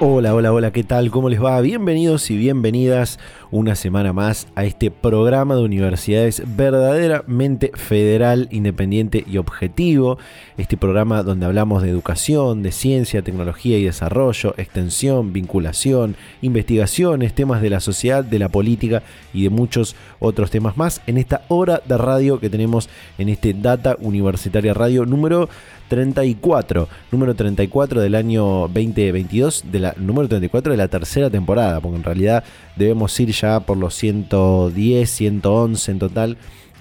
Hola, hola, hola, ¿qué tal? ¿Cómo les va? Bienvenidos y bienvenidas una semana más a este programa de universidades verdaderamente federal, independiente y objetivo. Este programa donde hablamos de educación, de ciencia, tecnología y desarrollo, extensión, vinculación, investigaciones, temas de la sociedad, de la política y de muchos otros temas más en esta hora de radio que tenemos en este Data Universitaria Radio número 34, número 34 del año 2022, de la, número 34 de la tercera temporada, porque en realidad debemos ir ya por los 110, 111 en total,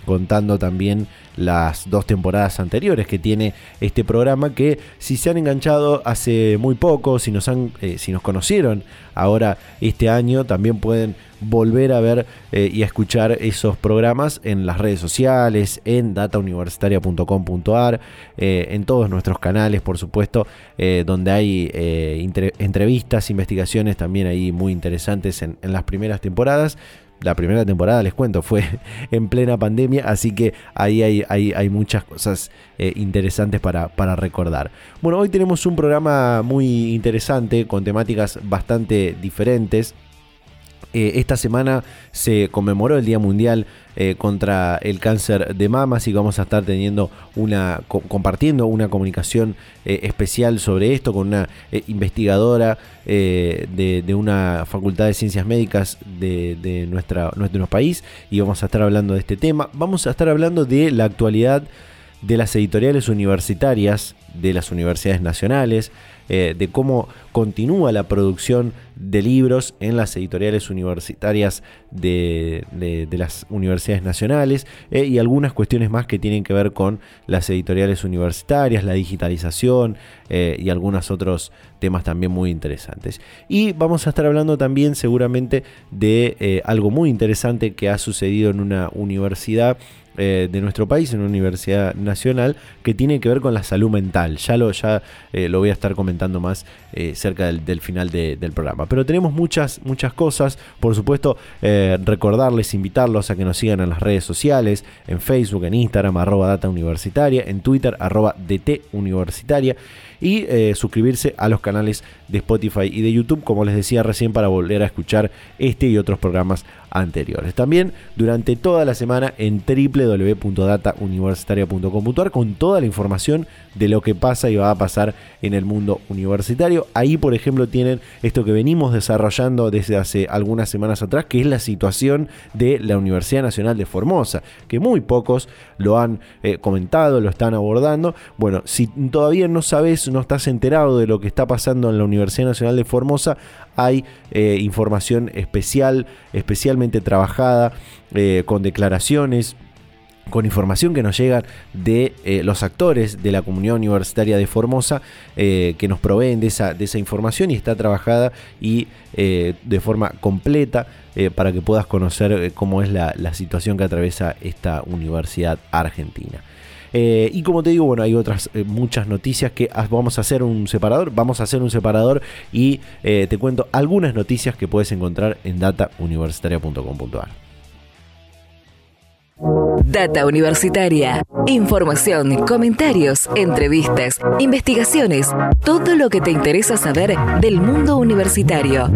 contando también las dos temporadas anteriores que tiene este programa que si se han enganchado hace muy poco, si nos, han, eh, si nos conocieron ahora este año, también pueden volver a ver eh, y a escuchar esos programas en las redes sociales, en datauniversitaria.com.ar, eh, en todos nuestros canales, por supuesto, donde hay entrevistas, investigaciones también ahí muy interesantes en las primeras temporadas la primera temporada, les cuento, fue en plena pandemia, así que ahí hay, hay, muchas cosas eh, interesantes para, para, recordar. Bueno, hoy tenemos un programa muy interesante con temáticas bastante diferentes. Eh, esta semana se conmemoró el Día Mundial eh, contra el cáncer de mamas y vamos a estar teniendo una compartiendo una comunicación eh, especial sobre esto con una investigadora de, una facultad de ciencias médicas de, nuestra, nuestro país y vamos a estar hablando de este tema. Vamos a estar hablando de la actualidad de las editoriales universitarias, de las universidades nacionales, eh, de cómo continúa la producción de libros en las editoriales universitarias de, las universidades nacionales eh, y algunas cuestiones más que tienen que ver con las editoriales universitarias, la digitalización eh, y algunos otros temas también muy interesantes. Y vamos a estar hablando también seguramente de algo muy interesante que ha sucedido en una universidad eh, de nuestro país, en una universidad nacional, que tiene que ver con la salud mental. Ya lo, ya, eh, lo voy a estar comentando más eh, cerca del, final del programa. Pero tenemos muchas, muchas cosas. Por supuesto, recordarles, invitarlos a que nos sigan en las redes sociales, en Facebook, en Instagram, arroba data universitaria, en Twitter, arroba DT universitaria y suscribirse a los canales de Spotify y de YouTube, como les decía recién, para volver a escuchar este y otros programas anteriores. También durante toda la semana en www.datauniversitaria.com.ar con toda la información de lo que pasa y va a pasar en el mundo universitario. Ahí, por ejemplo, tienen esto que venimos desarrollando desde hace algunas semanas atrás, que es la situación de la Universidad Nacional de Formosa, que muy pocos lo han eh, comentado, lo están abordando. Bueno, si todavía no sabes, no estás enterado de lo que está pasando en la Universidad Nacional de Formosa, hay eh, información especial, especialmente trabajada, eh, con declaraciones con información que nos llega de eh, los actores de la comunidad universitaria de Formosa que nos proveen de esa, información y está trabajada y de forma completa para que puedas conocer cómo es la, situación que atraviesa esta universidad argentina. Y como te digo, bueno, hay otras muchas noticias que vamos a hacer un separador, vamos a hacer un separador y te cuento algunas noticias que puedes encontrar en datauniversitaria.com.ar. Data Universitaria. Información, comentarios, entrevistas, investigaciones, todo lo que te interesa saber del mundo universitario.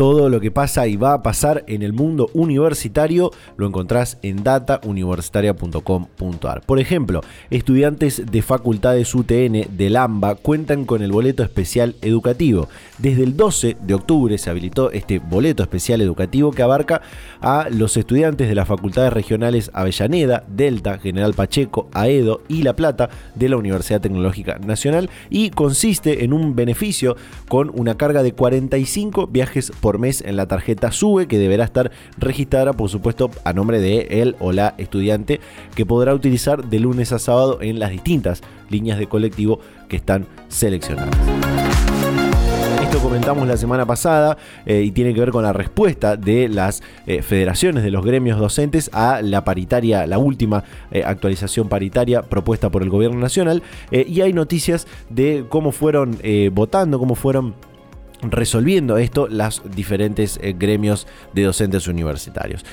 Todo lo que pasa y va a pasar en el mundo universitario lo encontrás en datauniversitaria.com.ar. Por ejemplo, estudiantes de facultades UTN del AMBA cuentan con el boleto especial educativo. Desde el 12 de octubre se habilitó este boleto especial educativo que abarca a los estudiantes de las facultades regionales Avellaneda, Delta, General Pacheco, Aedo y La Plata de la Universidad Tecnológica Nacional y consiste en un beneficio con una carga de 45 viajes por mes en la tarjeta SUBE, que deberá estar registrada, por supuesto, a nombre de él o la estudiante, que podrá utilizar de lunes a sábado en las distintas líneas de colectivo que están seleccionadas Esto comentamos la semana pasada eh, y tiene que ver con la respuesta de las eh, federaciones de los gremios docentes a la paritaria, la última eh, actualización paritaria propuesta por el gobierno nacional. y hay noticias de cómo fueron votando, cómo fueron resolviendo esto los diferentes gremios de docentes universitarios.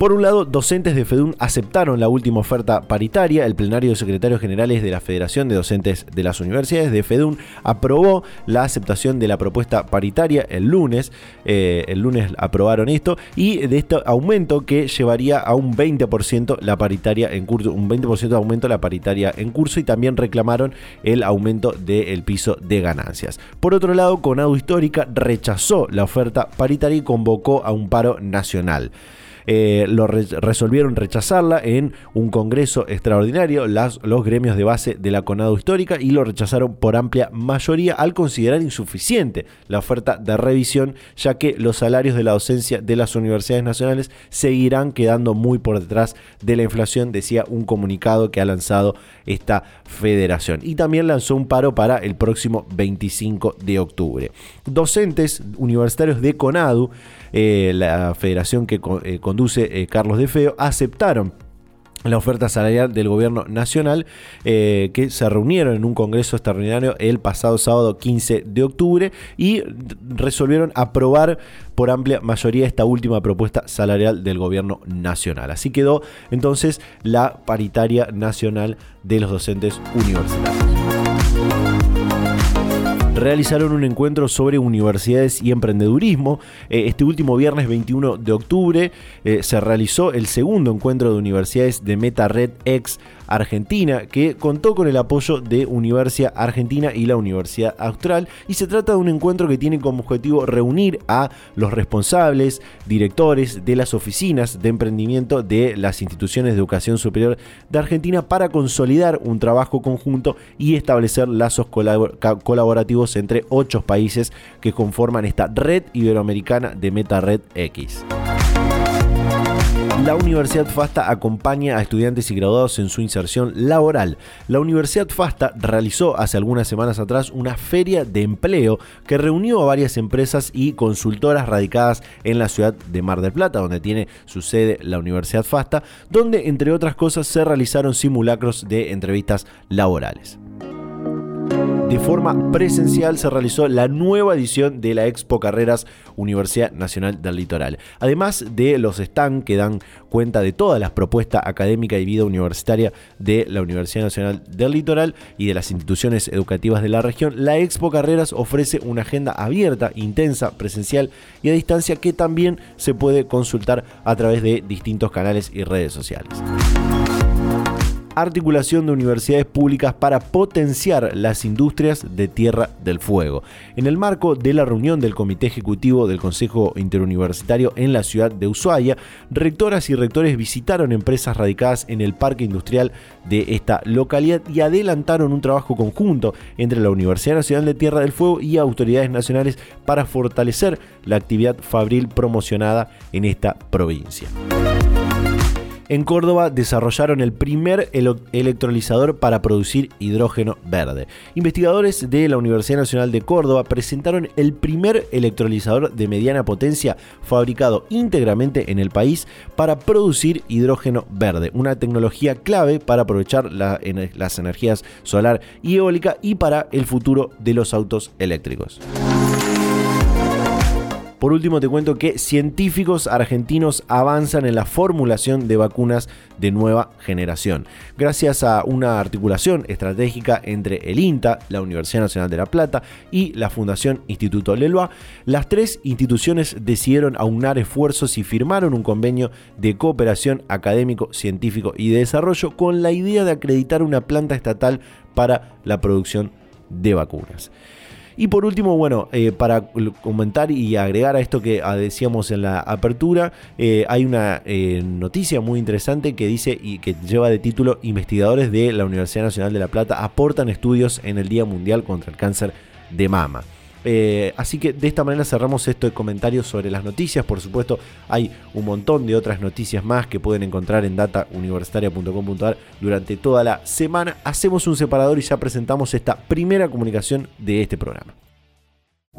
Por un lado, docentes de FEDUN aceptaron la última oferta paritaria. El plenario de secretarios generales de la Federación de Docentes de las Universidades de FEDUN aprobó la aceptación de la propuesta paritaria el lunes. Eh, el lunes aprobaron esto y de este aumento que llevaría a un 20% la paritaria en curso, un 20% de aumento la paritaria en curso y también reclamaron el aumento del piso de ganancias. Por otro lado, Conado Histórica rechazó la oferta paritaria y convocó a un paro nacional. Eh, lo resolvieron rechazarla en un congreso extraordinario los gremios de base de la Conado Histórica y lo rechazaron por amplia mayoría al considerar insuficiente la oferta de revisión, ya que los salarios de la docencia de las universidades nacionales seguirán quedando muy por detrás de la inflación, decía un comunicado que ha lanzado esta federación. Y también lanzó un paro para el próximo 25 de octubre. Docentes universitarios de CONADU eh, la federación que eh, conduce eh, Carlos De Feo, aceptaron la oferta salarial del gobierno nacional que se reunieron en un congreso extraordinario el pasado sábado 15 de octubre y resolvieron aprobar por amplia mayoría esta última propuesta salarial del gobierno nacional. Así quedó entonces la paritaria nacional de los docentes universitarios realizaron un encuentro sobre universidades y emprendedurismo. Eh, este último viernes 21 de octubre eh, se realizó el segundo encuentro de universidades de Meta Red X Argentina, que contó con el apoyo de Universidad Argentina y la Universidad Austral, y se trata de un encuentro que tiene como objetivo reunir a los responsables, directores de las oficinas de emprendimiento de las instituciones de educación superior de Argentina para consolidar un trabajo conjunto y establecer lazos colaborativos entre ocho países que conforman esta red iberoamericana de Meta Red X. La Universidad FASTA acompaña a estudiantes y graduados en su inserción laboral. La Universidad FASTA realizó hace algunas semanas atrás una feria de empleo que reunió a varias empresas y consultoras radicadas en la ciudad de Mar del Plata, donde tiene su sede la Universidad FASTA, donde entre otras cosas se realizaron simulacros de entrevistas laborales de forma presencial se realizó la nueva edición de la Expo Carreras Universidad Nacional del Litoral. Además de los stands que dan cuenta de todas las propuestas académicas y vida universitaria de la Universidad Nacional del Litoral y de las instituciones educativas de la región, la Expo Carreras ofrece una agenda abierta, intensa, presencial y a distancia que también se puede consultar a través de distintos canales y redes sociales articulación de universidades públicas para potenciar las industrias de Tierra del Fuego. En el marco de la reunión del Comité Ejecutivo del Consejo Interuniversitario en la ciudad de Ushuaia, rectoras y rectores visitaron empresas radicadas en el parque industrial de esta localidad y adelantaron un trabajo conjunto entre la Universidad Nacional de Tierra del Fuego y autoridades nacionales para fortalecer la actividad fabril promocionada en esta provincia en Córdoba desarrollaron el primer electrolizador para producir hidrógeno verde. Investigadores de la Universidad Nacional de Córdoba presentaron el primer electrolizador de mediana potencia fabricado íntegramente en el país para producir hidrógeno verde, una tecnología clave para aprovechar las energías solar y eólica y para el futuro de los autos eléctricos. Por último te cuento que científicos argentinos avanzan en la formulación de vacunas de nueva generación. Gracias a una articulación estratégica entre el INTA, la Universidad Nacional de La Plata y la Fundación Instituto Leloa, las tres instituciones decidieron aunar esfuerzos y firmaron un convenio de cooperación académico, científico y de desarrollo con la idea de acreditar una planta estatal para la producción de vacunas. Y por último, bueno, eh, para comentar y agregar a esto que ah, decíamos en la apertura, eh, hay una eh, noticia muy interesante que dice y que lleva de título Investigadores de la Universidad Nacional de La Plata aportan estudios en el Día Mundial contra el Cáncer de Mama. Eh, así que de esta manera cerramos esto de comentarios sobre las noticias. Por supuesto, hay un montón de otras noticias más que pueden encontrar en datauniversitaria.com.ar durante toda la semana. Hacemos un separador y ya presentamos esta primera comunicación de este programa.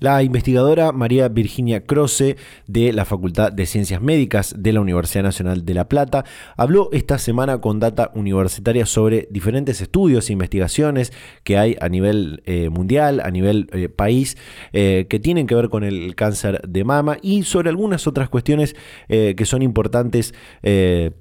La investigadora María Virginia Croce de la Facultad de Ciencias Médicas de la Universidad Nacional de La Plata habló esta semana con Data Universitaria sobre diferentes estudios e investigaciones que hay a nivel eh, mundial, a nivel eh, país, eh, que tienen que ver con el cáncer de mama y sobre algunas otras cuestiones que son importantes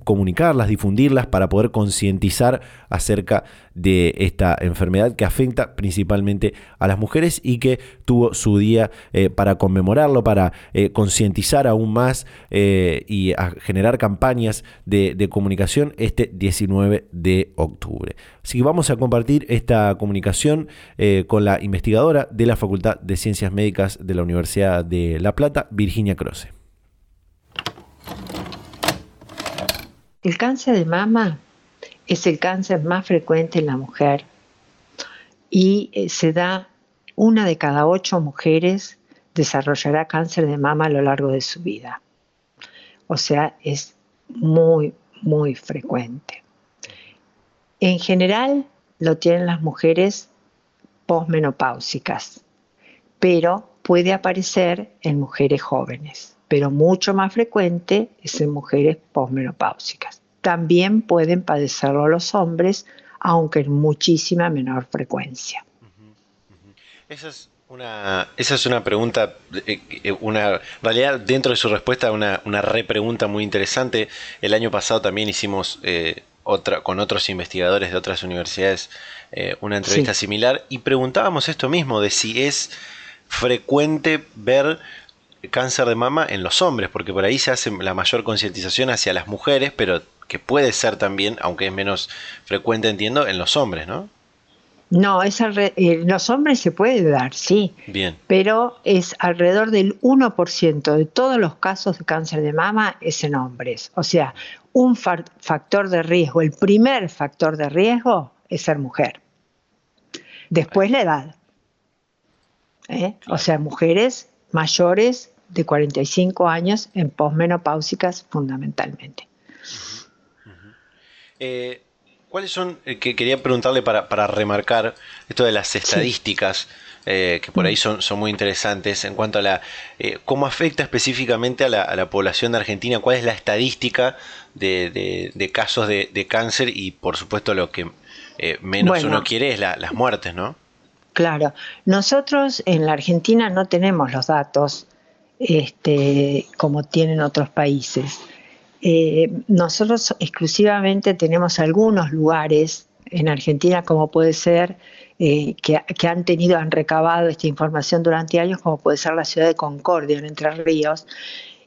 comunicarlas, difundirlas para poder concientizar acerca de esta enfermedad que afecta principalmente a las mujeres y que tuvo su día eh, para conmemorarlo, para eh, concientizar aún más eh, y a generar campañas de, de, comunicación este 19 de octubre. Así que vamos a compartir esta comunicación con la investigadora de la Facultad de Ciencias Médicas de la Universidad de La Plata, Virginia Croce. El cáncer de mama es el cáncer más frecuente en la mujer y eh, se da una de cada ocho mujeres desarrollará cáncer de mama a lo largo de su vida. O sea, es muy, muy frecuente. En general lo tienen las mujeres posmenopáusicas, pero puede aparecer en mujeres jóvenes, pero mucho más frecuente es en mujeres posmenopáusicas también pueden padecerlo los hombres, aunque en muchísima menor frecuencia. Esa es una, esa es una pregunta, eh, eh, una, en realidad dentro de su respuesta una, una repregunta muy interesante. El año pasado también hicimos eh, otra, con otros investigadores de otras universidades una entrevista similar y preguntábamos esto mismo, de si es frecuente ver cáncer de mama en los hombres, porque por ahí se hace la mayor concientización hacia las mujeres, pero que puede ser también, aunque es menos frecuente, entiendo, en los hombres, ¿no? No, es en los hombres se puede dar, sí. Bien. Pero es alrededor del 1% de todos los casos de cáncer de mama es en hombres. O sea, un factor de riesgo, el primer factor de riesgo es ser mujer. Después la edad. ¿eh? O sea, mujeres mayores de 45 años en posmenopáusicas fundamentalmente. Eh, ¿Cuáles son, eh, que quería preguntarle para, para, remarcar esto de las estadísticas, eh, que por ahí son, son, muy interesantes, en cuanto a la, cómo afecta específicamente a la, población de Argentina, cuál es la estadística de, casos de, cáncer y por supuesto lo que menos uno quiere es las muertes, ¿no? Claro, nosotros en la Argentina no tenemos los datos este, como tienen otros países. Eh, nosotros exclusivamente tenemos algunos lugares en Argentina, como puede ser, eh, que, han tenido, han recabado esta información durante años, como puede ser la ciudad de Concordia, en Entre Ríos.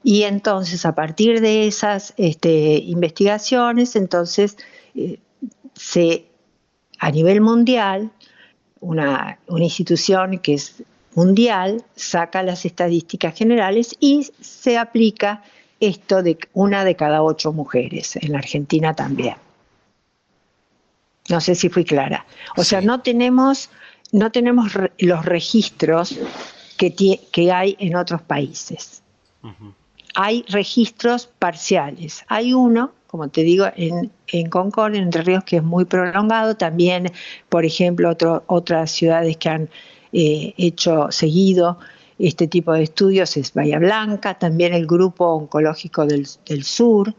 Y entonces, a partir de esas este, investigaciones, entonces, eh, se, a nivel mundial, una, una institución que es mundial saca las estadísticas generales y se aplica esto de una de cada ocho mujeres, en la Argentina también. No sé si fui clara. O sea, no tenemos, no tenemos los registros que, que, hay en otros países. Hay registros parciales. Hay uno, como te digo, en, en Concordia, en Entre Ríos, que es muy prolongado. También, por ejemplo, otras ciudades que han eh, hecho seguido este tipo de estudios es Bahía Blanca, también el Grupo Oncológico del, Sur,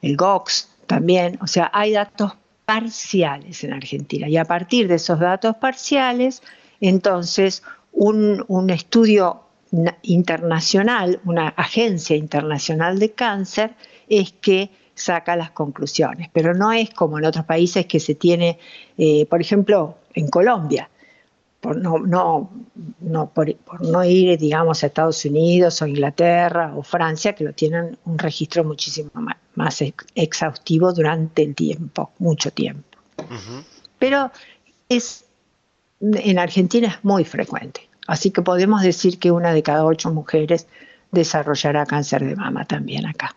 el GOX también, o sea, hay datos parciales en Argentina y a partir de esos datos parciales, entonces un, un estudio internacional, una agencia internacional de cáncer, es que saca las conclusiones, pero no es como en otros países que se tiene, eh, por ejemplo, en Colombia, por no, no, no por, no ir, digamos, a Estados Unidos o Inglaterra o Francia, que lo tienen un registro muchísimo más, exhaustivo durante el tiempo, mucho tiempo. Pero es, en Argentina es muy frecuente. Así que podemos decir que una de cada ocho mujeres desarrollará cáncer de mama también acá.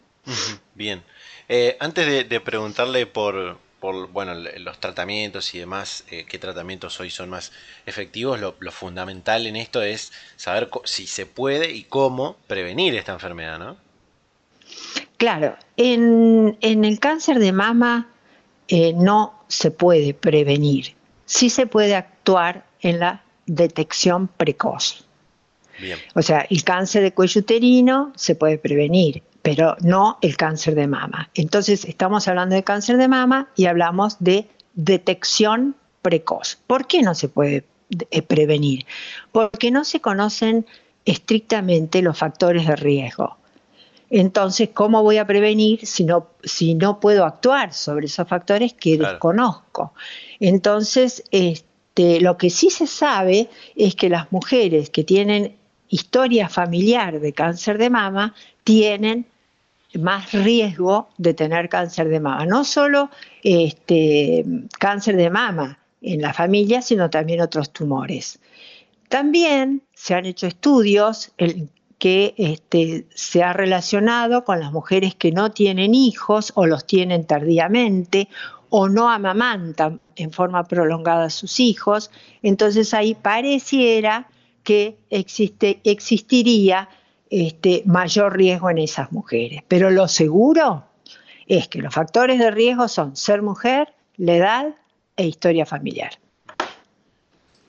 Bien. Eh, antes de, preguntarle por, bueno, los tratamientos y demás, eh, qué tratamientos hoy son más efectivos, lo, fundamental en esto es saber si se puede y cómo prevenir esta enfermedad, ¿no? Claro, en, el cáncer de mama eh, no se puede prevenir, sí se puede actuar en la detección precoz. O sea, el cáncer de cuello uterino se puede prevenir, pero no el cáncer de mama. Entonces, estamos hablando de cáncer de mama y hablamos de detección precoz. ¿Por qué no se puede eh, prevenir? Porque no se conocen estrictamente los factores de riesgo. Entonces, ¿cómo voy a prevenir si no, si no puedo actuar sobre esos factores que desconozco? Entonces, este, lo que sí se sabe es que las mujeres que tienen historia familiar de cáncer de mama tienen más riesgo de tener cáncer de mama. No solo este, cáncer de mama en la familia, sino también otros tumores. También se han hecho estudios que este, se ha relacionado con las mujeres que no tienen hijos o los tienen tardíamente o no amamantan en forma prolongada a sus hijos. Entonces ahí pareciera que existe, existiría este, mayor riesgo en esas mujeres. Pero lo seguro es que los factores de riesgo son ser mujer, la edad e historia familiar.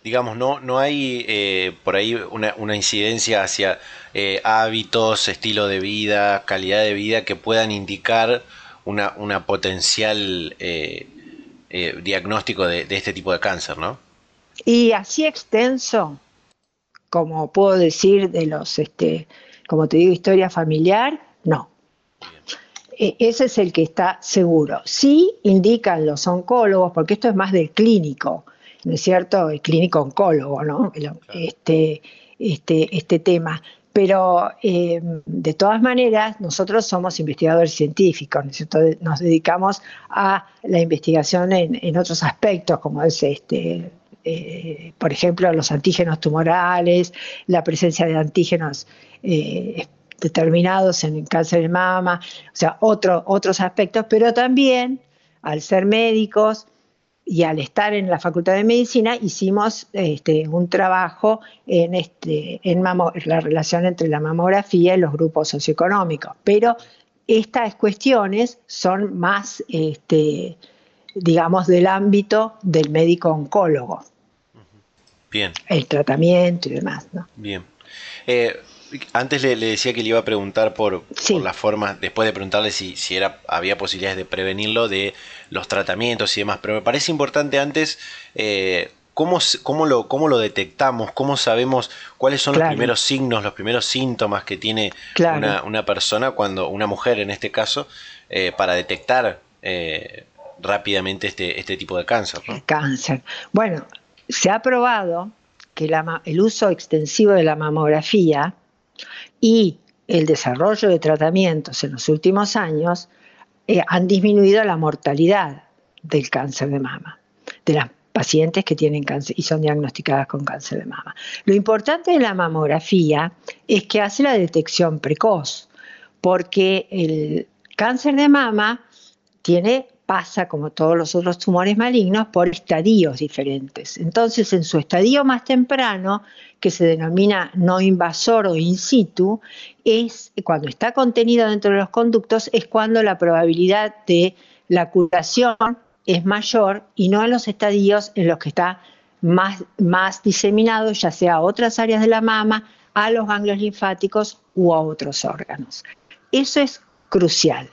Digamos, no, no hay eh, por ahí una, incidencia hacia eh, hábitos, estilo de vida, calidad de vida que puedan indicar una, una potencial eh, diagnóstico de, de este tipo de cáncer, ¿no? Y así extenso, como puedo decir de los, este, como te digo, historia familiar, no. E, ese es el que está seguro. Sí indican los oncólogos, porque esto es más del clínico, ¿no es cierto? El clínico oncólogo, ¿no? Este, este, este tema. Pero eh, de todas maneras, nosotros somos investigadores científicos, ¿no es cierto? Nos dedicamos a la investigación en, en otros aspectos, como es este, eh, por ejemplo, los antígenos tumorales, la presencia de antígenos eh, determinados en el cáncer de mama, o sea, otros aspectos, pero también al ser médicos y al estar en la Facultad de Medicina hicimos este, un trabajo en, este, la relación entre la mamografía y los grupos socioeconómicos, pero estas cuestiones son más este, digamos, del ámbito del médico oncólogo. Bien. El tratamiento y demás, ¿no? Bien. Eh, antes le, decía que le iba a preguntar por, la forma, después de preguntarle si, si era, había posibilidades de prevenirlo, de los tratamientos y demás, pero me parece importante antes eh, cómo, cómo, lo, cómo lo detectamos, cómo sabemos cuáles son los primeros signos, los primeros síntomas que tiene una, persona, cuando una mujer en este caso, eh, para detectar rápidamente este, este tipo de cáncer. ¿no? Cáncer. Bueno, se ha probado que el uso extensivo de la mamografía y el desarrollo de tratamientos en los últimos años eh, han disminuido la mortalidad del cáncer de mama, de las pacientes que tienen cáncer y son diagnosticadas con cáncer de mama. Lo importante de la mamografía es que hace la detección precoz, porque el cáncer de mama tiene pasa, como todos los otros tumores malignos, por estadios diferentes. Entonces, en su estadio más temprano, que se denomina no invasor o in situ, es cuando está contenido dentro de los conductos, es cuando la probabilidad de la curación es mayor y no en los estadios en los que está más, más diseminado, ya sea a otras áreas de la mama, a los ganglios linfáticos u a otros órganos. Eso es crucial.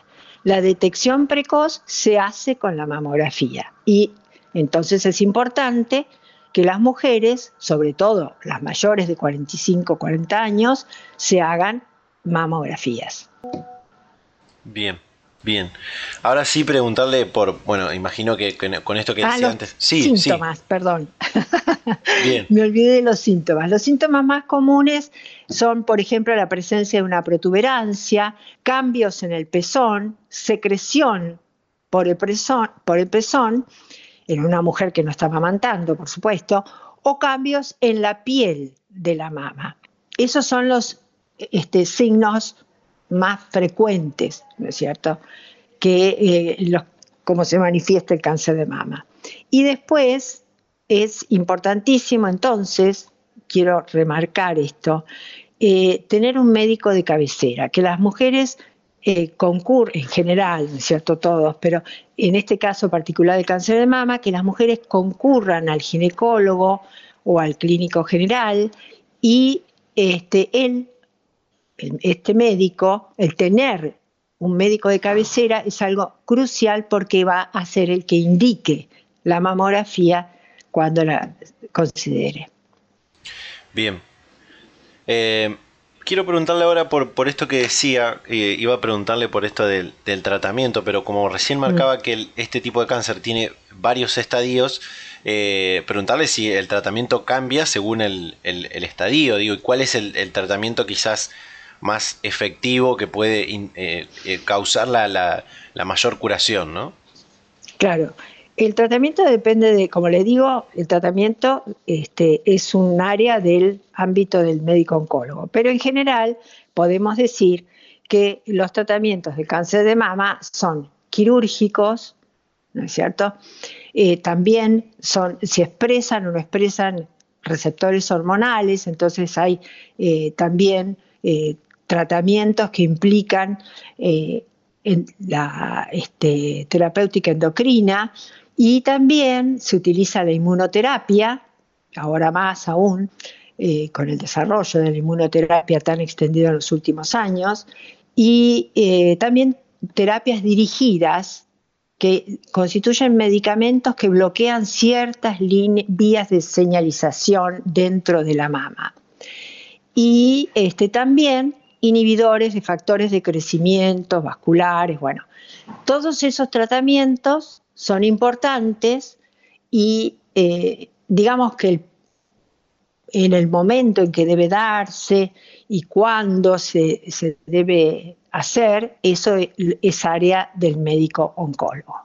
La detección precoz se hace con la mamografía y entonces es importante que las mujeres, sobre todo las mayores de 45 40 años, se hagan mamografías. Bien. Bien. Ahora sí preguntarle por, bueno, imagino que con esto que ah, decía antes. Sí, síntomas, perdón. Bien. Me olvidé de los síntomas. Los síntomas más comunes son, por ejemplo, la presencia de una protuberancia, cambios en el pezón, secreción por el, por el pezón, en una mujer que no estaba amamantando, por supuesto, o cambios en la piel de la mama. Esos son los este, signos más frecuentes, ¿no es cierto?, que eh, los, cómo se manifiesta el cáncer de mama. Y después es importantísimo entonces, quiero remarcar esto, eh, tener un médico de cabecera, que las mujeres eh, concurren, en general, ¿no es cierto? Todos, pero en este caso particular del cáncer de mama, que las mujeres concurran al ginecólogo o al clínico general y este, él, este médico, el tener un médico de cabecera es algo crucial porque va a ser el que indique la mamografía cuando la considere. Bien. Eh, quiero preguntarle ahora por, por esto que decía, eh, iba a preguntarle por esto del, tratamiento, pero como recién marcaba mm. que este tipo de cáncer tiene varios estadios, eh, preguntarle si el tratamiento cambia según el, estadio, digo, y cuál es el, tratamiento quizás más efectivo que puede causar la, la, mayor curación, ¿no? Claro, el tratamiento depende de, como le digo, el tratamiento este, es un área del ámbito del médico oncólogo, pero en general podemos decir que los tratamientos de cáncer de mama son quirúrgicos, ¿no es cierto? Eh, también son, si expresan o no expresan receptores hormonales, entonces hay eh, también eh, tratamientos que implican la este, terapéutica endocrina, y también se utiliza la inmunoterapia, ahora más aún, eh, con el desarrollo de la inmunoterapia tan extendido en los últimos años, y eh, también terapias dirigidas que constituyen medicamentos que bloquean ciertas vías de señalización dentro de la mama. Y este, también inhibidores de factores de crecimiento vasculares, bueno, todos esos tratamientos son importantes y eh, digamos que en el momento en que debe darse y cuándo se, se debe hacer, eso es área del médico oncólogo.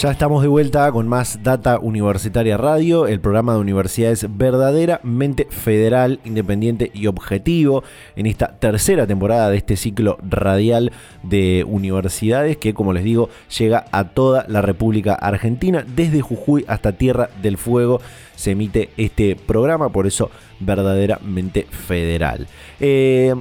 Ya estamos de vuelta con más Data Universitaria Radio, el programa de universidades verdaderamente federal, independiente y objetivo en esta tercera temporada de este ciclo radial de universidades que, como les digo, llega a toda la República Argentina, desde Jujuy hasta Tierra del Fuego. Se emite este programa, por eso verdaderamente federal. Eh,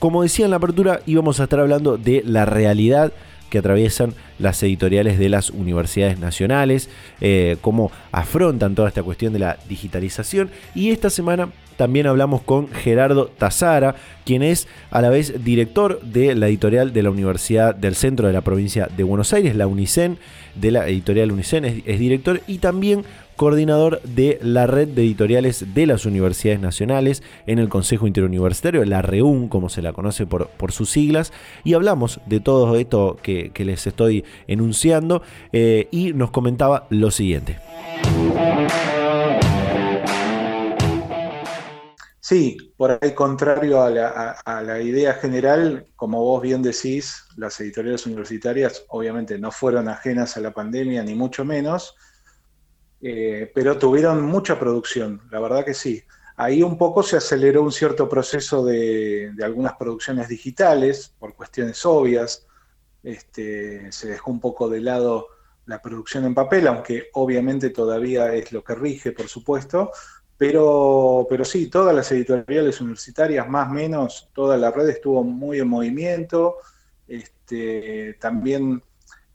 como decía en la apertura, íbamos a estar hablando de la realidad que atraviesan las editoriales de las universidades nacionales, eh, cómo afrontan toda esta cuestión de la digitalización. Y esta semana también hablamos con Gerardo Tazara, quien es a la vez director de la editorial de la Universidad del Centro de la Provincia de Buenos Aires, la UNICEN, de la editorial UNICEN, es director y también coordinador de la red de editoriales de las universidades nacionales en el Consejo Interuniversitario, la REUN, como se la conoce por, sus siglas, y hablamos de todo esto que, les estoy enunciando eh, y nos comentaba lo siguiente. Sí, por ahí contrario a la, idea general, como vos bien decís, las editoriales universitarias obviamente no fueron ajenas a la pandemia, ni mucho menos, eh, pero tuvieron mucha producción, la verdad que sí. Ahí un poco se aceleró un cierto proceso de, algunas producciones digitales, por cuestiones obvias. Este, se dejó un poco de lado la producción en papel, aunque obviamente todavía es lo que rige, por supuesto, pero, pero sí, todas las editoriales universitarias, más o menos, toda la red estuvo muy en movimiento. Este, también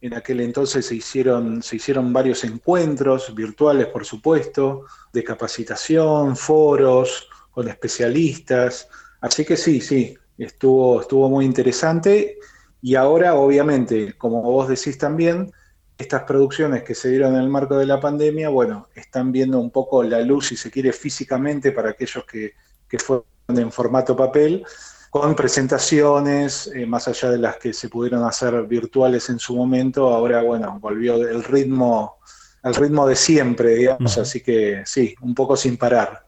en aquel entonces se hicieron, se hicieron varios encuentros virtuales, por supuesto, de capacitación, foros con especialistas. Así que sí, sí, estuvo, estuvo muy interesante. Y ahora, obviamente, como vos decís también, estas producciones que se dieron en el marco de la pandemia, bueno, están viendo un poco la luz, si se quiere, físicamente para aquellos que, que fueron en formato papel, con presentaciones, eh, más allá de las que se pudieron hacer virtuales en su momento, ahora, bueno, volvió el ritmo, el ritmo de siempre, digamos, así que sí, un poco sin parar.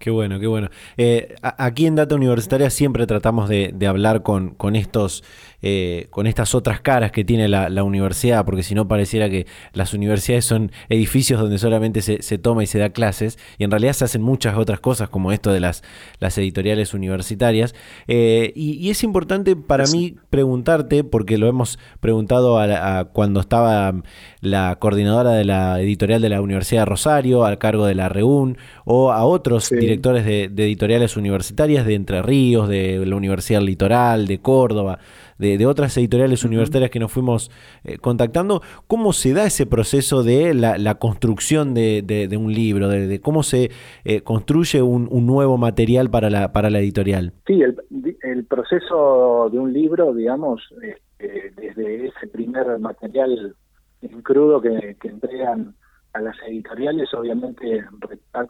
Qué bueno, qué bueno. Eh, aquí en Data Universitaria siempre tratamos de, hablar con, con estos, eh, con estas otras caras que tiene la, universidad, porque si no pareciera que las universidades son edificios donde solamente se, toma y se da clases, y en realidad se hacen muchas otras cosas, como esto de las, las editoriales universitarias. Eh, y, es importante para mí preguntarte, porque lo hemos preguntado a, cuando estaba la coordinadora de la editorial de la Universidad de Rosario, al cargo de la REUN, o a otros directores de, editoriales universitarias de Entre Ríos, de la Universidad Litoral, de Córdoba, de, otras editoriales universitarias que nos fuimos eh, contactando. ¿Cómo se da ese proceso de la, construcción de, un libro, de, cómo se eh, construye un, nuevo material para la, para la editorial? Sí, el, proceso de un libro, digamos, este, desde ese primer material en crudo que, que entregan a las editoriales, obviamente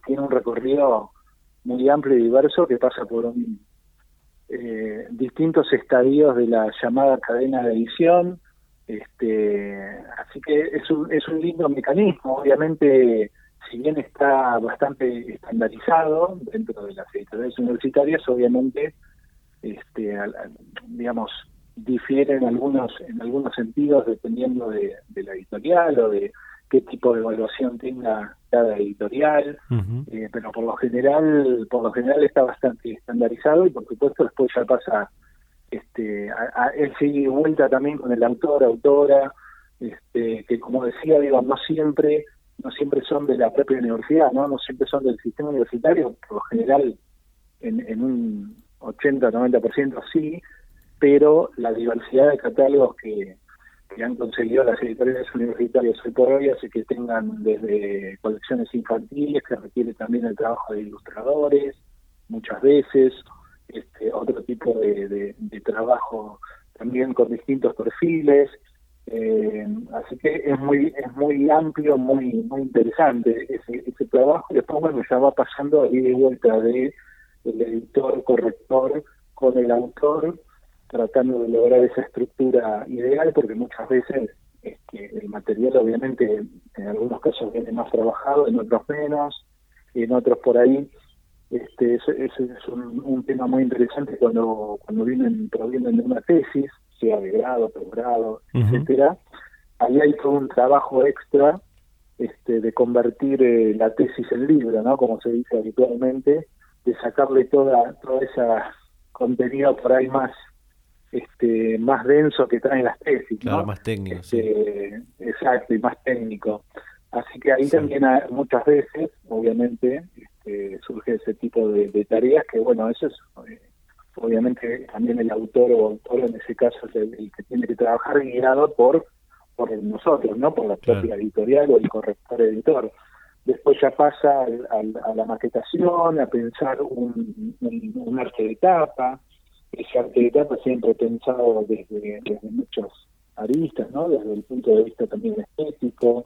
tiene un recorrido muy amplio y diverso que pasa por un, eh, distintos estadios de la llamada cadena de edición. Este, así que es un, es un lindo mecanismo, obviamente, si bien está bastante estandarizado dentro de las editoriales universitarias, obviamente, este, digamos, difiere en algunos, en algunos sentidos dependiendo de la editorial o de qué tipo de evaluación tenga cada editorial, eh, pero por lo general, por lo general está bastante estandarizado y por supuesto después ya pasa este a, él sigue vuelta también con el autor, autora, este, que como decía, digo, no siempre, no siempre son de la propia universidad, ¿no? No siempre son del sistema universitario, por lo general en, en un 80-90% sí, pero la diversidad de catálogos que, que han conseguido las editoriales universitarias hoy por hoy hace que tengan desde colecciones infantiles que requiere también el trabajo de ilustradores muchas veces este, otro tipo de, trabajo también con distintos perfiles. Eh, así que es muy es muy amplio muy muy interesante ese, ese trabajo. Después bueno ya va pasando ahí de vuelta de editor corrector con el autor tratando de lograr esa estructura ideal, porque muchas veces este, el material obviamente en algunos casos viene más trabajado, en otros menos, y en otros por ahí. Este, ese, es un, tema muy interesante cuando, cuando vienen, provienen de una tesis, sea de grado, posgrado, etcétera. Ahí hay todo un trabajo extra este, de convertir eh, la tesis en libro, ¿no? Como se dice habitualmente, de sacarle toda, toda esa contenido por ahí más este, más denso que traen las tesis. Claro, más técnico. Este, exacto, y más técnico. Así que ahí también muchas veces, obviamente, este, surge ese tipo de, tareas que, bueno, eso es, eh, obviamente, también el autor o autor en ese caso es el, que tiene que trabajar guiado por, por nosotros, ¿no? Por la propia editorial o el corrector editor. Después ya pasa a, la maquetación, a pensar un, un, un arte de etapa, ese arte de etapa siempre pensado desde, desde muchos aristas, ¿no? Desde el punto de vista también estético,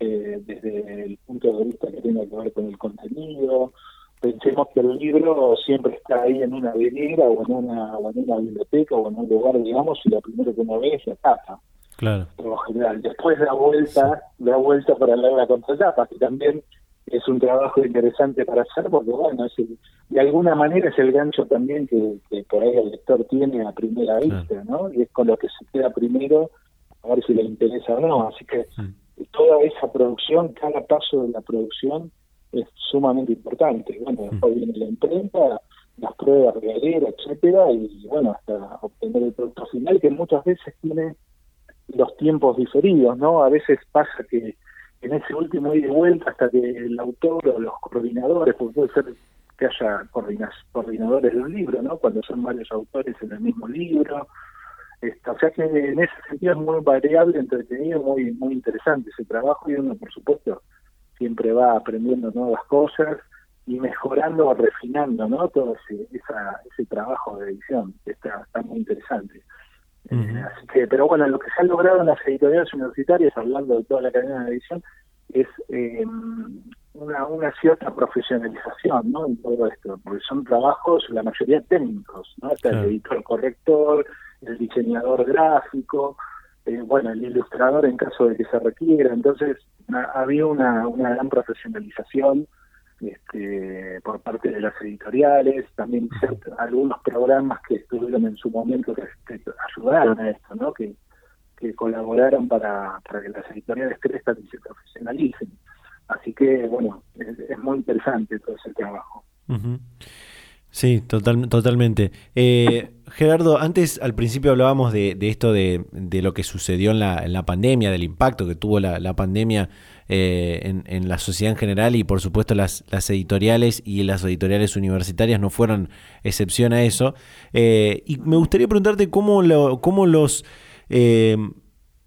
eh, desde el punto de vista que tiene que ver con el contenido. Pensemos que el libro siempre está ahí en una vidriera o en una, o en una biblioteca o en un lugar, digamos, y lo primero que uno ve es la tapa. Claro. Por lo general. Después da vuelta, da vuelta para leer la contratapa, que también es un trabajo interesante para hacer porque, bueno, es de alguna manera es el gancho también que, por ahí el lector tiene a primera vista, ¿no? Y es con lo que se queda primero, a ver si le interesa o no. Así que toda esa producción, cada paso de la producción es sumamente importante. Bueno, después viene la imprenta, las pruebas regaleras, etcétera, y bueno, hasta obtener el producto final que muchas veces tiene los tiempos diferidos, ¿no? A veces pasa que en ese último ida y vuelta hasta que el autor o los coordinadores, porque puede ser que haya coordinadores de un libro, ¿no? Cuando son varios autores en el mismo libro. O sea que en ese sentido es muy variable, entretenido, muy muy interesante ese trabajo y uno, por supuesto, siempre va aprendiendo nuevas cosas y mejorando o refinando, ¿no? Todo ese, esa, ese trabajo de edición, está, está muy interesante. Así que, pero bueno, lo que se ha logrado en las editoriales universitarias, hablando de toda la cadena de edición, es eh, una, una cierta profesionalización ¿no? en todo esto, porque son trabajos, la mayoría técnicos, ¿no? Está el editor corrector, el diseñador gráfico, eh, bueno, el ilustrador en caso de que se requiera. Entonces, había una, una gran profesionalización este, por parte de las editoriales, también algunos programas que estuvieron en su momento que, ayudaron a esto, ¿no? que, que colaboraron para, para que las editoriales crezcan y se profesionalicen. Así que, bueno, es, muy interesante todo ese trabajo. Sí, total, totalmente. Eh, Gerardo, antes al principio hablábamos de, esto de, lo que sucedió en la, en la, pandemia, del impacto que tuvo la, pandemia eh, en, la sociedad en general y por supuesto las, las, editoriales y las editoriales universitarias no fueron excepción a eso. Eh, y me gustaría preguntarte cómo, lo, cómo los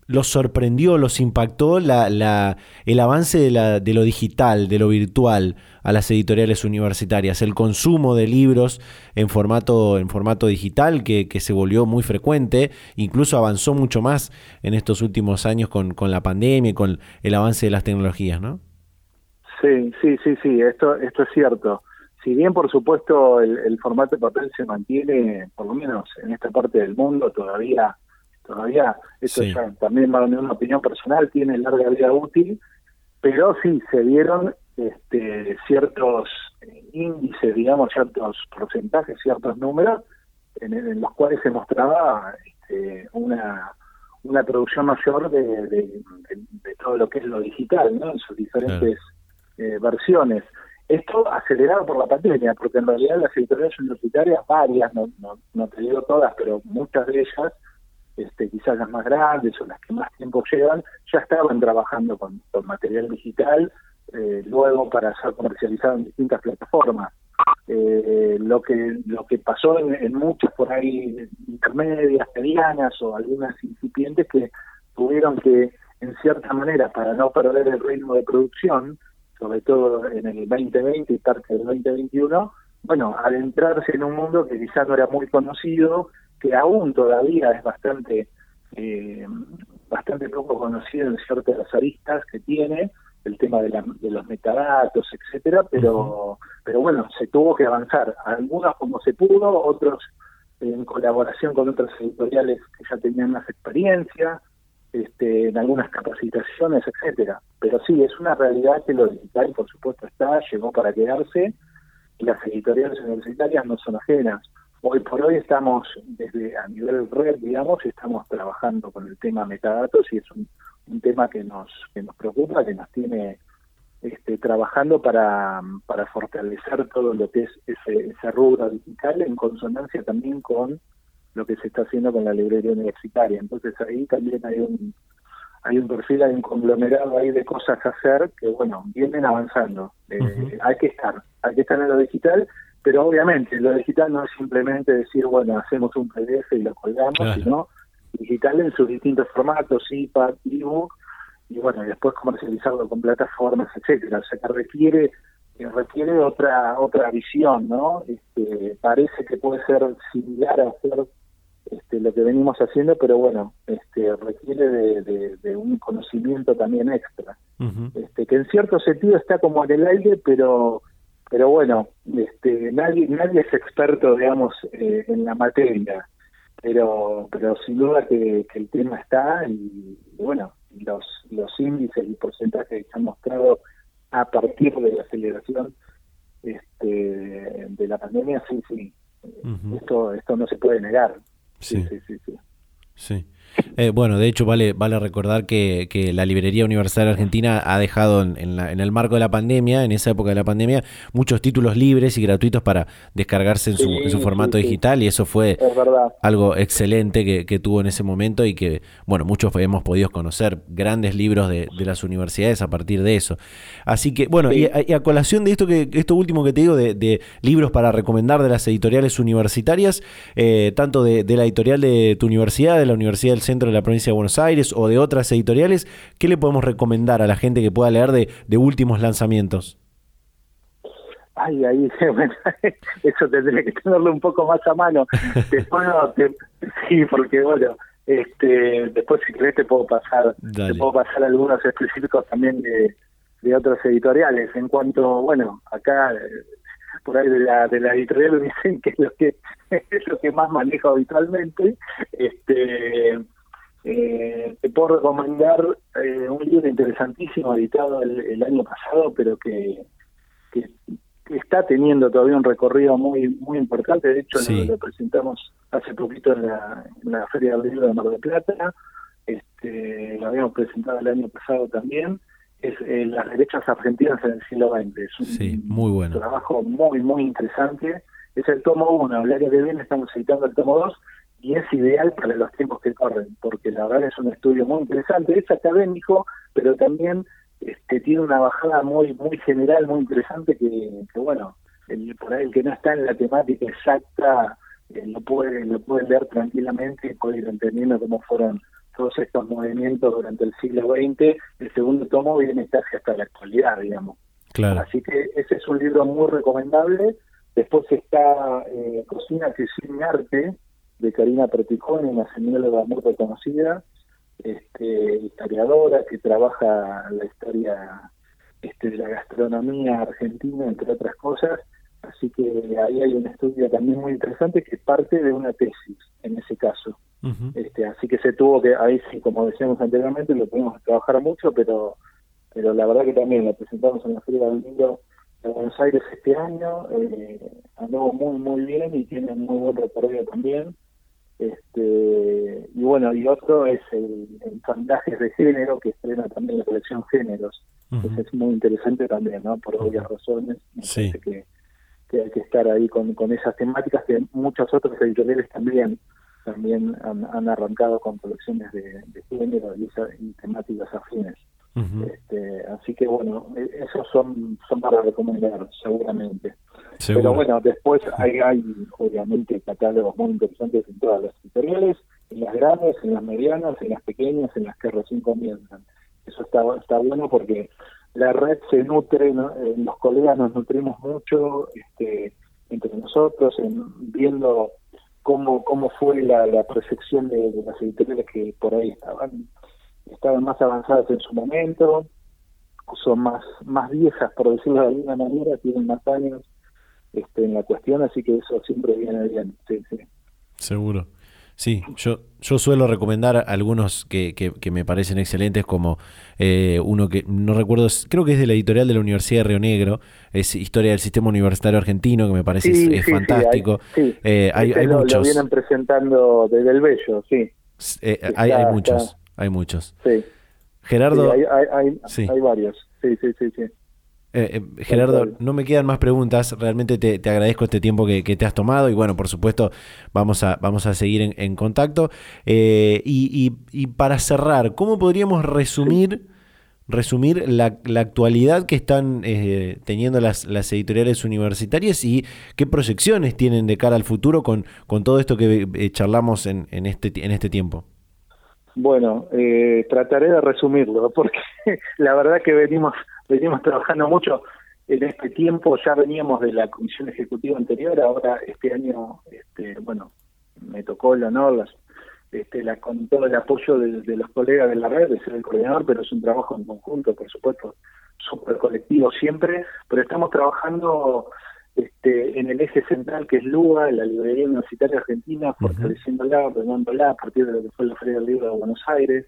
los sorprendió, los impactó la, la, el avance de, la, de, lo digital, de lo virtual a las editoriales universitarias, el consumo de libros en formato, en formato digital que, se volvió muy frecuente, incluso avanzó mucho más en estos últimos años con, con la pandemia y con el avance de las tecnologías, ¿no? Sí, sí, sí, sí, esto, esto es cierto. Si bien, por supuesto, el, el formato de papel se mantiene, por lo menos en esta parte del mundo, todavía todavía, eso ya también va a una opinión personal, tiene larga vida útil, pero sí se dieron este, ciertos índices, digamos, ciertos porcentajes, ciertos números, en, los cuales se mostraba este, una, una producción mayor de, todo lo que es lo digital, ¿no? en sus diferentes eh, versiones. Esto acelerado por la pandemia, porque en realidad las editoriales universitarias, varias, no, no, no te digo todas, pero muchas de ellas, este, quizás las más grandes o las que más tiempo llevan, ya estaban trabajando con, material digital, eh, luego para ser comercializado en distintas plataformas. Eh, lo que lo que pasó en, muchas por ahí intermedias, medianas o algunas incipientes que tuvieron que, en cierta manera, para no perder el ritmo de producción, sobre todo en el 2020 y parte del 2021, bueno, adentrarse en un mundo que quizás no era muy conocido, que aún todavía es bastante eh, bastante poco conocido en ciertas aristas que tiene el tema de, los metadatos, etcétera, pero pero bueno, se tuvo que avanzar, algunos como se pudo, otros en colaboración con otras editoriales que ya tenían más experiencia, este, en algunas capacitaciones, etcétera. Pero sí, es una realidad que lo digital, por supuesto, está, llegó para quedarse, y las editoriales universitarias no son ajenas. Hoy por hoy estamos, desde a nivel red, digamos, estamos trabajando con el tema metadatos y es un, tema que nos, que nos preocupa, que nos tiene este, trabajando para, para fortalecer todo lo que es ese, ese rubro digital en consonancia también con lo que se está haciendo con la librería universitaria. Entonces ahí también hay un hay un perfil, hay un conglomerado ahí de cosas a hacer que, bueno, vienen avanzando. Eh, hay que estar, hay que estar en lo digital pero obviamente lo digital no es simplemente decir, bueno, hacemos un PDF y lo colgamos, sino digital en sus distintos formatos, iPad, ebook, y bueno, y después comercializarlo con plataformas, etcétera. O sea que requiere requiere otra otra visión, ¿no? Este, parece que puede ser similar a hacer este, lo que venimos haciendo, pero bueno, este, requiere de, un conocimiento también extra, este, que en cierto sentido está como en el aire, pero pero bueno, este, nadie nadie es experto, digamos, eh, en la materia, pero pero sin duda que, el tema está y, bueno, los los índices y porcentajes que han mostrado a partir de la aceleración este, de la pandemia, sí, sí, esto esto no se puede negar. sí, sí, sí. sí. sí. Eh, bueno, de hecho vale, vale recordar que, la Librería Universitaria Argentina ha dejado en, en, el marco de la pandemia, en esa época de la pandemia, muchos títulos libres y gratuitos para descargarse en su, en su formato digital y eso fue algo excelente que, tuvo en ese momento y que, bueno, muchos hemos podido conocer grandes libros de, las universidades a partir de eso. Así que, bueno, y, a, colación de esto, que esto último que te digo, de, libros para recomendar de las editoriales universitarias, eh, tanto de, de la editorial de tu universidad, de la Universidad del centro de la provincia de Buenos Aires o de otras editoriales, ¿qué le podemos recomendar a la gente que pueda leer de, de últimos lanzamientos? Ay, ahí, bueno, eso tendría que tenerlo un poco más a mano. sí, porque bueno, Este, después si querés te puedo pasar, te puedo pasar algunos específicos también de, de otros editoriales. En cuanto, bueno, acá por ahí de la, de la editorial dicen que es lo que es lo que más manejo habitualmente. Este eh, te puedo recomendar eh, un libro interesantísimo editado el, año pasado, pero que, que, está teniendo todavía un recorrido muy muy importante. De hecho, lo, presentamos hace poquito en la, en la Feria del Libro de Mar del Plata. Este, lo habíamos presentado el año pasado también es eh, las derechas argentinas en el siglo XX. Es un sí, muy bueno. trabajo muy, muy interesante. Es el tomo 1, el área que viene estamos editando el tomo 2 y es ideal para los tiempos que corren, porque la verdad es un estudio muy interesante, es académico, pero también este, tiene una bajada muy muy general, muy interesante, que, bueno, el, por ahí el que no está en la temática exacta eh, lo puede lo puede leer tranquilamente y puede ir entendiendo cómo fueron todos estos movimientos durante el siglo XX, el segundo tomo viene casi hasta la actualidad, digamos. Claro. Así que ese es un libro muy recomendable. Después está eh, Cocina que sin arte, de Karina Perticone, una semióloga muy reconocida, este, historiadora que trabaja la historia este, de la gastronomía argentina, entre otras cosas. Así que ahí hay un estudio también muy interesante que parte de una tesis, en ese caso este, así que se tuvo que, ahí sí, como decíamos anteriormente, lo tuvimos trabajar mucho, pero pero la verdad que también lo presentamos en la Feria del Libro de Buenos Aires este año, eh, andó muy muy bien y tiene muy buen recorrido también. Este, y bueno, y otro es el, el de Género, que estrena también la colección Géneros. es muy interesante también, ¿no? Por obvias razones. Sí. Que, que hay que estar ahí con, con esas temáticas que muchos otros editoriales también también han, arrancado con colecciones de, género y, temáticas afines. este, así que bueno, e, esos son, son para recomendar seguramente. Pero bueno, después hay, hay obviamente catálogos muy interesantes en todas las editoriales, en las grandes, en las medianas, en las pequeñas, en las que recién comienzan. Eso está, está bueno porque la red se nutre, eh, los colegas nos nutrimos mucho este, entre nosotros, en, viendo cómo, cómo fue la, la percepción de, las editoriales que por ahí estaban, estaban más avanzadas en su momento, son más, más viejas, por decirlo de alguna manera, tienen más años este, en la cuestión, así que eso siempre viene bien. Sí, sí. Seguro. Sí, yo, yo suelo recomendar algunos que, que, me parecen excelentes, como eh, uno que no recuerdo, creo que es de la editorial de la Universidad de Río Negro, es Historia del Sistema Universitario Argentino, que me parece es, fantástico. Eh, hay, hay, muchos. Lo vienen presentando desde el Bello, sí. Eh, hay, hay, muchos, hay muchos. Sí. Gerardo. hay, hay, varios, sí, sí, sí. sí. Eh, eh, Gerardo, no me quedan más preguntas. Realmente te, agradezco este tiempo que, te has tomado y bueno, por supuesto, vamos a, vamos a seguir en, contacto. Eh, y, para cerrar, ¿cómo podríamos resumir, resumir la, actualidad que están teniendo las, las, editoriales universitarias y qué proyecciones tienen de cara al futuro con, con todo esto que charlamos en, en, este, en este tiempo? Bueno, trataré de resumirlo porque la verdad que venimos venimos trabajando mucho en este tiempo, ya veníamos de la comisión ejecutiva anterior, ahora este año, este, bueno, me tocó el honor, este, la, con todo el apoyo de, los colegas de la red, de ser el coordinador, pero es un trabajo en conjunto, por supuesto, súper colectivo siempre, pero estamos trabajando este, en el eje central que es LUA, la Librería Universitaria Argentina, fortaleciéndola, ordenándola a partir de lo que fue la Feria del Libro de Buenos Aires.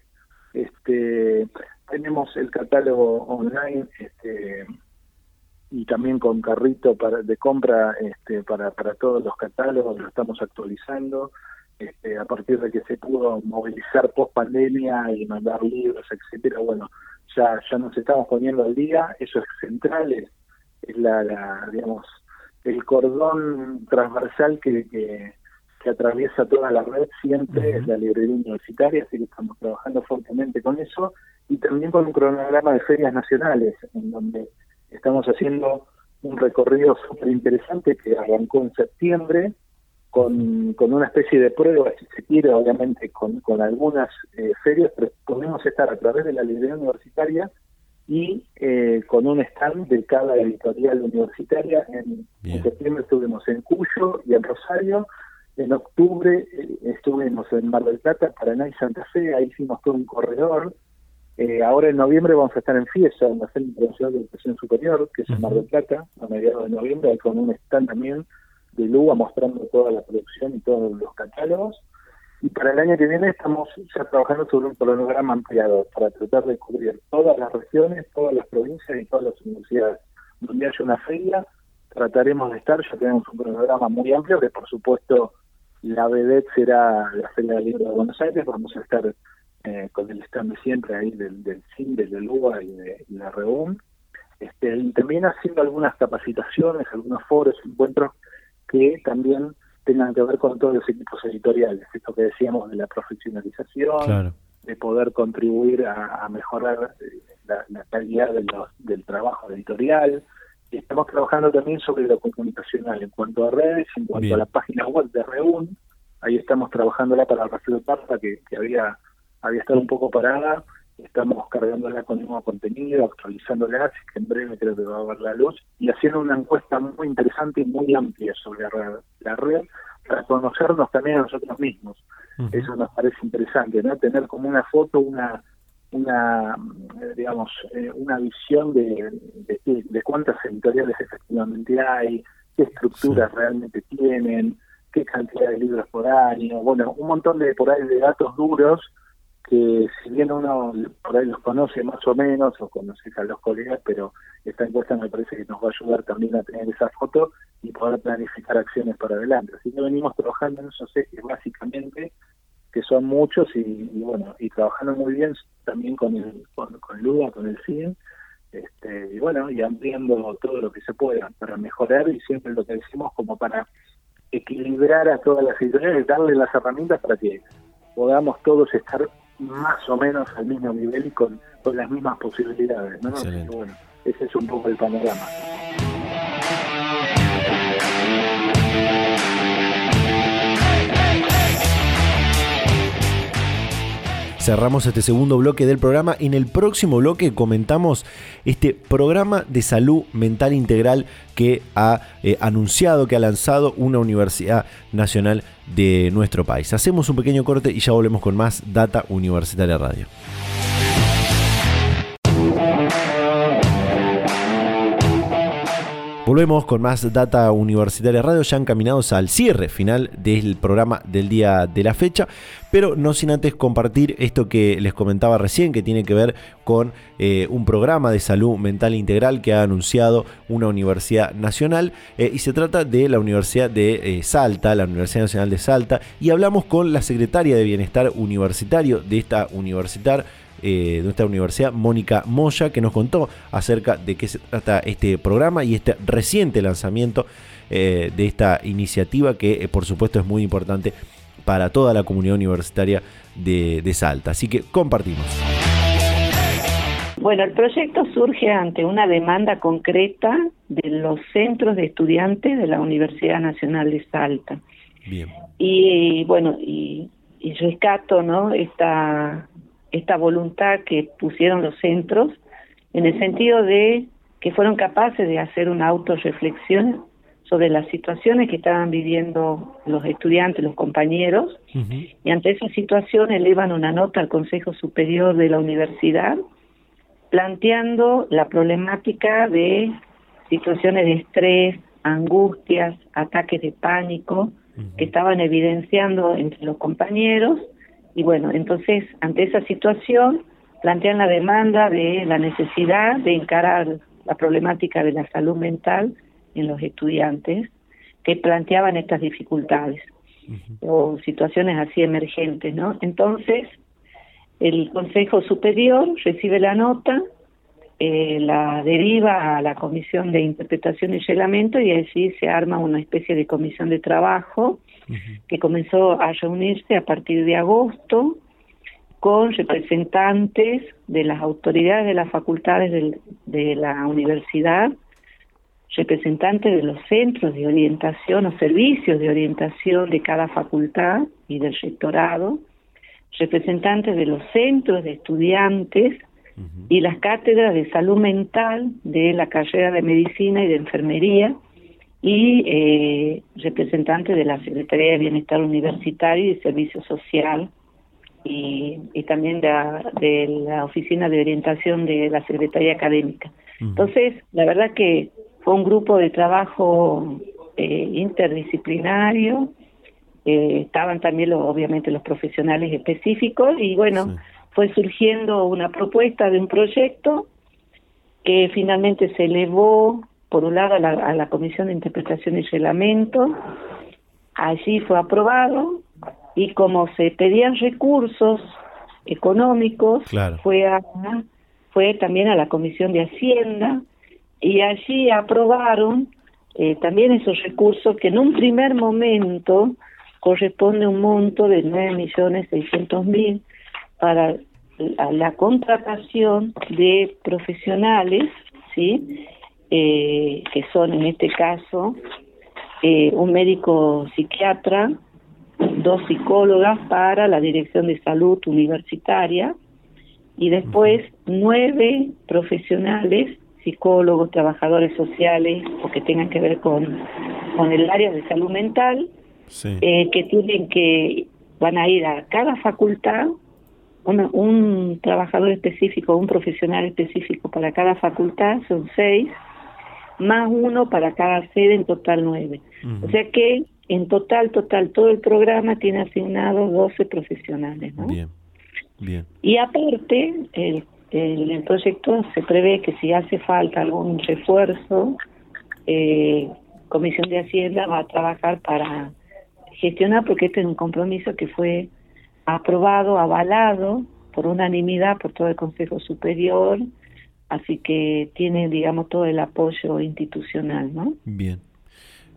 Este, tenemos el catálogo online este, y también con carrito para, de compra este, para, para todos los catálogos, lo estamos actualizando. Este, a partir de que se pudo movilizar post pandemia y mandar libros, etcétera, bueno, ya, ya nos estamos poniendo al día, eso es central, es, la, la, digamos, el cordón transversal que, que, atraviesa toda la red siempre es la librería universitaria, así que estamos trabajando fuertemente con eso. Y también con un cronograma de ferias nacionales, en donde estamos haciendo un recorrido súper interesante que arrancó en septiembre, con, con una especie de prueba, si se quiere, obviamente con, con algunas eh, ferias, pero podemos estar a través de la librería universitaria y eh, con un stand de cada editorial universitaria. En, en septiembre estuvimos en Cuyo y en Rosario, En octubre eh, estuvimos en Mar del Plata, Paraná y Santa Fe, ahí hicimos todo un corredor. Eh, ahora en noviembre vamos a estar en FIESA, en la Feria Internacional de Educación Superior, que es en Mar del Plata, a mediados de noviembre, con un stand también de Luga mostrando toda la producción y todos los catálogos. Y para el año que viene estamos ya trabajando sobre un cronograma ampliado para tratar de cubrir todas las regiones, todas las provincias y todas las universidades. Donde haya una feria, trataremos de estar, ya tenemos un cronograma muy amplio que por supuesto la vedette será la Feria del Libro de Buenos Aires, vamos a estar eh, con el stand de siempre ahí del, del CIN, del LUA y de, la REUM. Este, y también haciendo algunas capacitaciones, algunos foros, encuentros que también tengan que ver con todos los equipos editoriales, esto que decíamos de la profesionalización, de poder contribuir a, mejorar eh, la, calidad del trabajo editorial. Y estamos trabajando también sobre lo comunicacional en cuanto a redes, en cuanto a la página web de Reun. Ahí estamos trabajándola para Rafael Parta, que, que había, había estado un poco parada estamos cargándola con nuevo contenido, actualizándola, así que en breve creo que va a ver la luz, y haciendo una encuesta muy interesante y muy amplia sobre la red, para conocernos también a nosotros mismos. Eso nos parece interesante, ¿no? Tener como una foto, una una digamos eh, una visión de, de, cuántas editoriales efectivamente hay, qué estructuras realmente tienen, qué cantidad de libros por año, bueno, un montón de por ahí de datos duros que si bien uno por ahí los conoce más o menos o conoce a los colegas, pero esta encuesta me parece que nos va a ayudar también a tener esa foto y poder planificar acciones para adelante. Así que venimos trabajando en esos ejes básicamente, que son muchos y, bueno, y trabajando muy bien también con el con, con Luda, con el CIN, este, y bueno, y ampliando todo lo que se pueda para mejorar y siempre lo que decimos como para equilibrar a todas las editoriales, darle las herramientas para que podamos todos estar más o menos al mismo nivel y con, con las mismas posibilidades. ¿no? bueno, ese es un poco el panorama. Cerramos este segundo bloque del programa. En el próximo bloque comentamos este programa de salud mental integral que ha eh, anunciado, que ha lanzado una universidad nacional de nuestro país. Hacemos un pequeño corte y ya volvemos con más Data Universitaria Radio. Volvemos con más Data Universitaria Radio, ya encaminados al cierre final del programa del día de la fecha, pero no sin antes compartir esto que les comentaba recién, que tiene que ver con eh, un programa de salud mental integral que ha anunciado una universidad nacional, eh, y se trata de la Universidad de eh, Salta, la Universidad Nacional de Salta, y hablamos con la secretaria de Bienestar Universitario de esta universidad eh, de nuestra universidad, Mónica Moya, que nos contó acerca de qué se trata este programa y este reciente lanzamiento eh, de esta iniciativa que eh, por supuesto es muy importante para toda la comunidad universitaria de, de Salta. Así que compartimos. Bueno, el proyecto surge ante una demanda concreta de los centros de estudiantes de la Universidad Nacional de Salta. Bien. Y bueno, y, y rescato, ¿no? Esta esta voluntad que pusieron los centros en el sentido de que fueron capaces de hacer una autorreflexión sobre las situaciones que estaban viviendo los estudiantes, los compañeros, y ante esa situación elevan una nota al Consejo Superior de la Universidad planteando la problemática de situaciones de estrés, angustias, ataques de pánico que estaban evidenciando entre los compañeros y bueno, entonces, ante esa situación, plantean la demanda de la necesidad de encarar la problemática de la salud mental en los estudiantes que planteaban estas dificultades o situaciones así emergentes, ¿no? Entonces, el Consejo Superior recibe la nota, eh, la deriva a la Comisión de Interpretación y Reglamento y así se arma una especie de comisión de trabajo que comenzó a reunirse a partir de agosto con representantes de las autoridades de las facultades de la universidad, representantes de los centros de orientación o servicios de orientación de cada facultad y del rectorado, representantes de los centros de estudiantes y las cátedras de salud mental de la carrera de medicina y de enfermería y eh, representante de la Secretaría de Bienestar Universitario y Servicio Social y, también de, la Oficina de Orientación de la Secretaría Académica. Entonces, la verdad que fue un grupo de trabajo eh, interdisciplinario, eh, estaban también obviamente los profesionales específicos y bueno, fue surgiendo una propuesta de un proyecto que finalmente se elevó por un lado a la, Comisión de Interpretación y Reglamento, allí fue aprobado y como se pedían recursos económicos, fue, a, fue también a la Comisión de Hacienda y allí aprobaron eh, también esos recursos que en un primer momento corresponde un monto de 9.600.000 para la, contratación de profesionales, ¿sí? Eh, que son en este caso eh, un médico psiquiatra, dos psicólogas para la Dirección de Salud Universitaria y después nueve profesionales, psicólogos, trabajadores sociales o que tengan que ver con, con el área de salud mental, eh, que tienen que, van a ir a cada facultad, un trabajador específico, un profesional específico para cada facultad, son seis, más uno para cada sede, en total nueve. O sea que en total, total, todo el programa tiene asignado 12 profesionales. ¿no? Bien, bien. Y aparte, el, el, proyecto se prevé que si hace falta algún refuerzo, eh, Comisión de Hacienda va a trabajar para gestionar, porque este es un compromiso que fue aprobado, avalado por unanimidad por todo el Consejo Superior, así que tiene, digamos, todo el apoyo institucional, ¿no? Bien.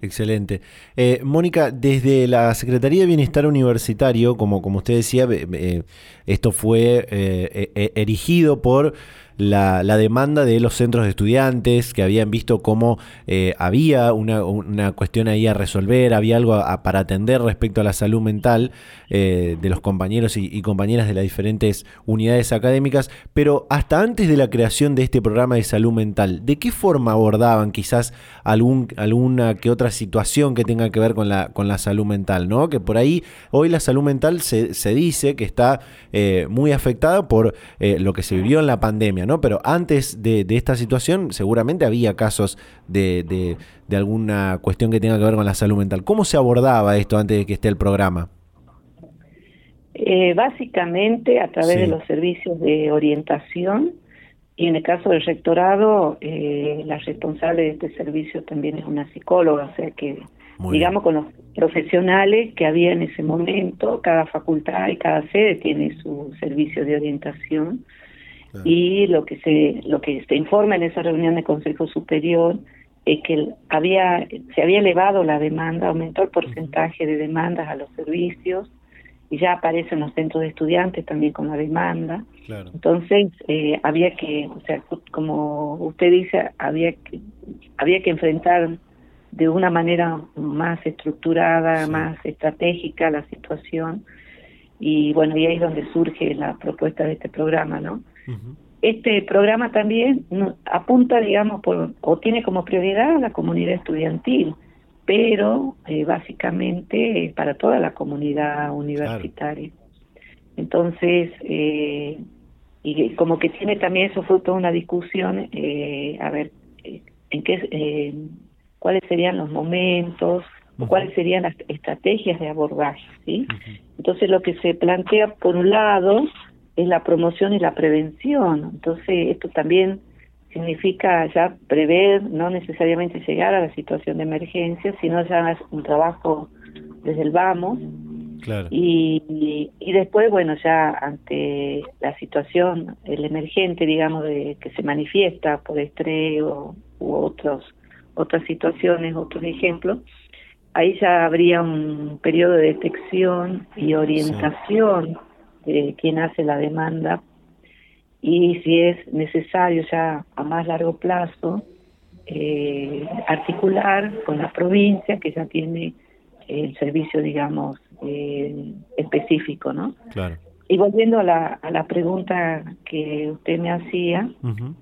Excelente. Eh, Mónica, desde la Secretaría de Bienestar Universitario, como, como usted decía, eh, esto fue eh, erigido por la, demanda de los centros de estudiantes que habían visto cómo eh, había una, cuestión ahí a resolver, había algo para atender respecto a la salud mental eh, de los compañeros y, compañeras de las diferentes unidades académicas, pero hasta antes de la creación de este programa de salud mental, ¿de qué forma abordaban quizás algún, alguna que otra situación que tenga que ver con la, con la salud mental? ¿no? Que por ahí hoy la salud mental se, se dice que está eh, muy afectada por lo que se vivió en la pandemia. ¿No? Pero antes de, esta situación seguramente había casos de, alguna cuestión que tenga que ver con la salud mental. ¿Cómo se abordaba esto antes de que esté el programa? Eh, básicamente a través de los servicios de orientación y en el caso del rectorado, eh, la responsable de este servicio también es una psicóloga, o sea que digamos con los profesionales que había en ese momento, cada facultad y cada sede tiene su servicio de orientación y lo que se lo que se informa en esa reunión de Consejo Superior es que había se había elevado la demanda, aumentó el porcentaje de demandas a los servicios y ya aparecen los centros de estudiantes también con la demanda. Entonces eh, había que, o sea, como usted dice, había que había que enfrentar de una manera más estructurada, más estratégica la situación y bueno, y ahí es donde surge la propuesta de este programa, ¿no? Este programa también apunta, digamos, por, o tiene como prioridad a la comunidad estudiantil, pero eh, básicamente para toda la comunidad universitaria. Entonces, eh, y como que tiene también eso fruto de una discusión, eh, a ver, en qué, cuáles serían los momentos, cuáles serían las estrategias de abordaje, ¿sí? Entonces lo que se plantea por un lado es la promoción y la prevención. Entonces, esto también significa ya prever, no necesariamente llegar a la situación de emergencia, sino ya un trabajo desde el vamos. Y, y, después, bueno, ya ante la situación, el emergente, digamos, de que se manifiesta por estrés u otros, otras situaciones, otros ejemplos, ahí ya habría un periodo de detección y orientación eh, quien hace la demanda. Y si es necesario ya a más largo plazo eh, articular con la provincia que ya tiene el servicio digamos eh, específico no claro. Y volviendo a la, a la pregunta que usted me hacía,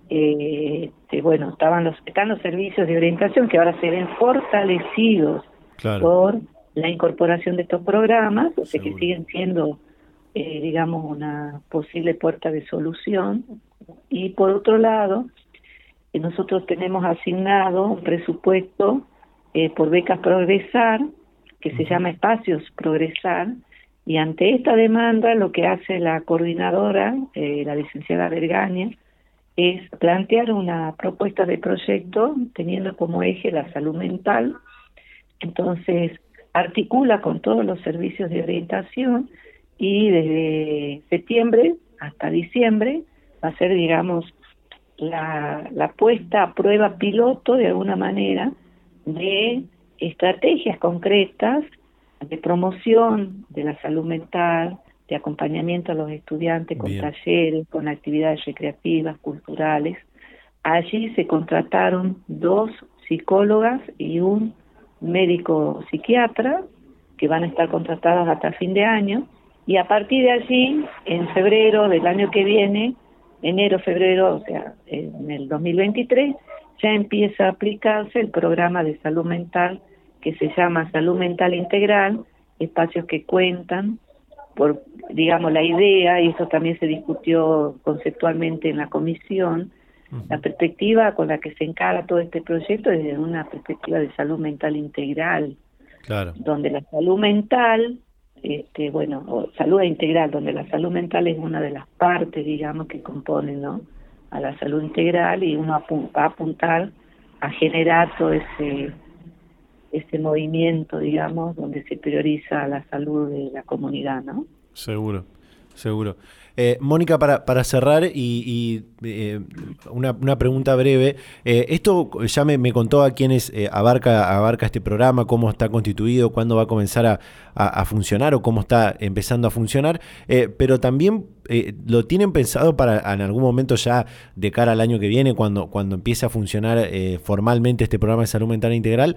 eh, este, bueno, estaban los, están los servicios de orientación que ahora se ven fortalecidos por la incorporación de estos programas, o sea que siguen siendo, eh, digamos, una posible puerta de solución. Y por otro lado, eh, nosotros tenemos asignado un presupuesto por becas Progresar, que se llama Espacios Progresar, y ante esta demanda, lo que hace la coordinadora, eh, la licenciada Vergaña, es plantear una propuesta de proyecto teniendo como eje la salud mental. Entonces, articula con todos los servicios de orientación y desde septiembre hasta diciembre va a ser, digamos, la, la puesta a prueba piloto de alguna manera de estrategias concretas de promoción de la salud mental, de acompañamiento a los estudiantes con talleres, con actividades recreativas, culturales. Allí se contrataron dos psicólogas y un médico psiquiatra que van a estar contratadas hasta fin de año y a partir de allí, en febrero del año que viene, enero, febrero, o sea, en el 2023, ya empieza a aplicarse el programa de salud mental que se llama Salud Mental Integral, espacios que cuentan por, digamos, la idea, y eso también se discutió conceptualmente en la comisión, la perspectiva con la que se encara todo este proyecto es desde una perspectiva de salud mental integral, claro. donde la salud mental, este, bueno, salud integral, donde la salud mental es una de las partes, digamos, que componen, ¿no? A la salud integral y uno va a apuntar a generar todo ese este movimiento, digamos, donde se prioriza la salud de la comunidad, ¿no? Seguro, seguro. Eh, Mónica, para, para cerrar y, eh, una, una, pregunta breve. Eh, esto ya me, contó a quienes abarca, abarca este programa, cómo está constituido, cuándo va a comenzar a, a, funcionar o cómo está empezando a funcionar, pero también lo tienen pensado para en algún momento ya de cara al año que viene, cuando, cuando empiece a funcionar formalmente este programa de salud mental integral,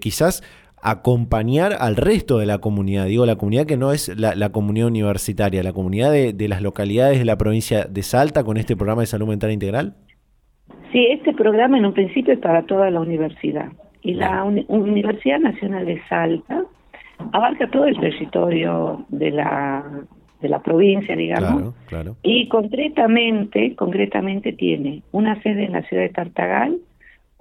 quizás acompañar al resto de la comunidad, digo la comunidad que no es la, comunidad universitaria, la comunidad de, las localidades de la provincia de Salta con este programa de salud mental integral? Sí, este programa en un principio es para toda la universidad. Y la Universidad Nacional de Salta abarca todo el territorio de la de la provincia, digamos, y concretamente, concretamente tiene una sede en la ciudad de Tartagal,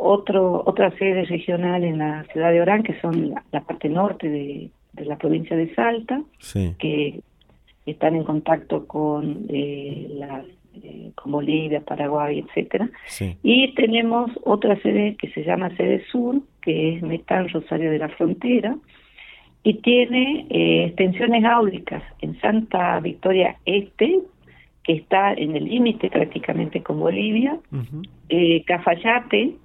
otro, otra sede regional en la ciudad de Orán, que son la, parte norte de, la provincia de Salta, que están en contacto con eh, eh, con Bolivia, Paraguay, etcétera. Y tenemos otra sede que se llama Sede Sur, que es Metal Rosario de la Frontera, y tiene eh, extensiones áulicas en Santa Victoria Este, que está en el límite prácticamente con Bolivia, Cafayate,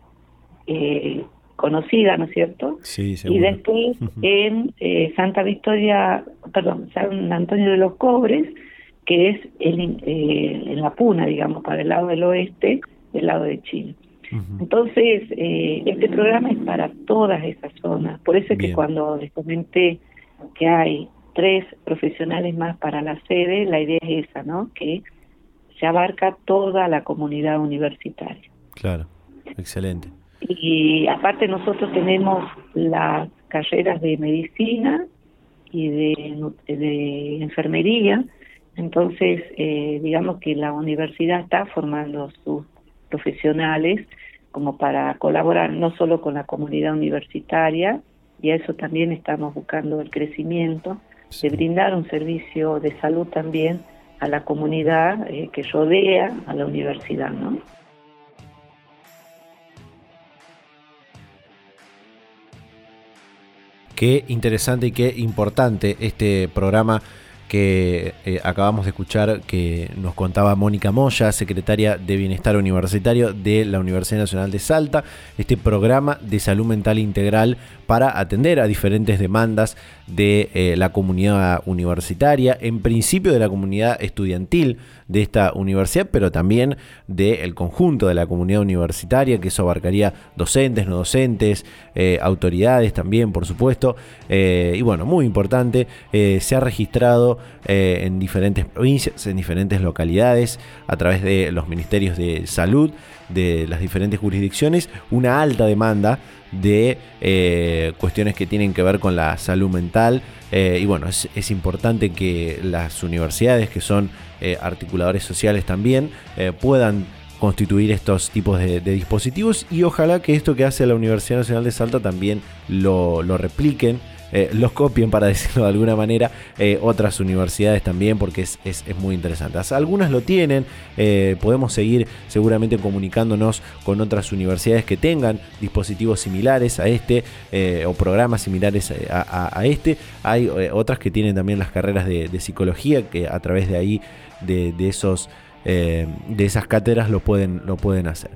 eh, conocida, ¿no es cierto? Sí, Y después en eh, Santa Victoria, perdón, San Antonio de los Cobres, que es el, eh, en la Puna, digamos, para el lado del oeste, del lado de Chile. Entonces, eh, este programa es para todas esas zonas. Por eso es que cuando les comenté que hay tres profesionales más para la sede, la idea es esa, ¿no? Que se abarca toda la comunidad universitaria. Claro, excelente. Y aparte nosotros tenemos las carreras de medicina y de, de enfermería, entonces eh, digamos que la universidad está formando sus profesionales como para colaborar no solo con la comunidad universitaria, y a eso también estamos buscando el crecimiento, de brindar un servicio de salud también a la comunidad eh, que rodea a la universidad, ¿no? Qué interesante y qué importante este programa que eh, acabamos de escuchar que nos contaba Mónica Moya, secretaria de Bienestar Universitario de la Universidad Nacional de Salta, este programa de salud mental integral para atender a diferentes demandas de eh, la comunidad universitaria, en principio de la comunidad estudiantil de esta universidad, pero también del conjunto de la comunidad universitaria, que eso abarcaría docentes, no docentes, eh, autoridades también, por supuesto. y bueno, muy importante, se ha registrado en diferentes provincias, en diferentes localidades, a través de los ministerios de salud de las diferentes jurisdicciones, una alta demanda de cuestiones que tienen que ver con la salud mental. y bueno, es, importante que las universidades, que son articuladores sociales también, puedan constituir estos tipos de, dispositivos y ojalá que esto que hace la Universidad Nacional de Salta también lo, repliquen. Eh, los copien, para decirlo de alguna manera, eh, otras universidades también, porque es, muy interesante. Algunas lo tienen, eh, podemos seguir seguramente comunicándonos con otras universidades que tengan dispositivos similares a este o programas similares a, este. Hay otras que tienen también las carreras de, psicología, que a través de ahí, de esos eh, de esas cátedras lo pueden, lo pueden hacer.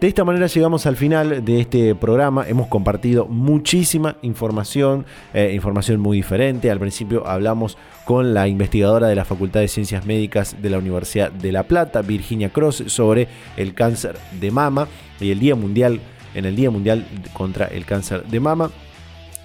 De esta manera llegamos al final de este programa. Hemos compartido muchísima información, eh, información muy diferente. Al principio hablamos con la investigadora de la Facultad de Ciencias Médicas de la Universidad de La Plata, Virginia Cross, sobre el cáncer de mama y el Día Mundial, en el Día Mundial contra el Cáncer de Mama.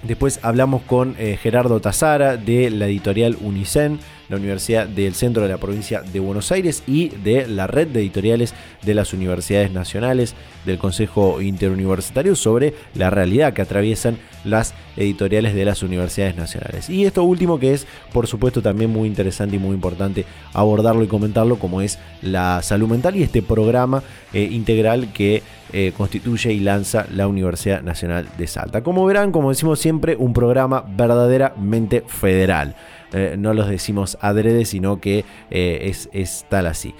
Después hablamos con eh, Gerardo Tazara de la editorial Unicen la Universidad del Centro de la Provincia de Buenos Aires y de la red de editoriales de las universidades nacionales del Consejo Interuniversitario sobre la realidad que atraviesan las editoriales de las universidades nacionales. Y esto último que es, por supuesto, también muy interesante y muy importante abordarlo y comentarlo, como es la salud mental y este programa eh, integral que eh, constituye y lanza la Universidad Nacional de Salta. Como verán, como decimos siempre, un programa verdaderamente federal. Eh, no los decimos adrede, sino que eh, es, tal así.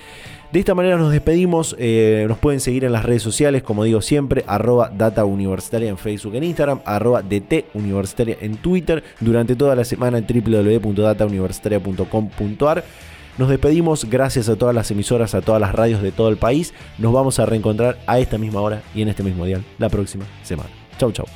De esta manera nos despedimos. Eh, nos pueden seguir en las redes sociales, como digo siempre, arroba data universitaria en Facebook, en Instagram, arroba DT universitaria en Twitter. Durante toda la semana en www.datauniversitaria.com.ar. Nos despedimos, gracias a todas las emisoras, a todas las radios de todo el país. Nos vamos a reencontrar a esta misma hora y en este mismo día la próxima semana. Chau, chau.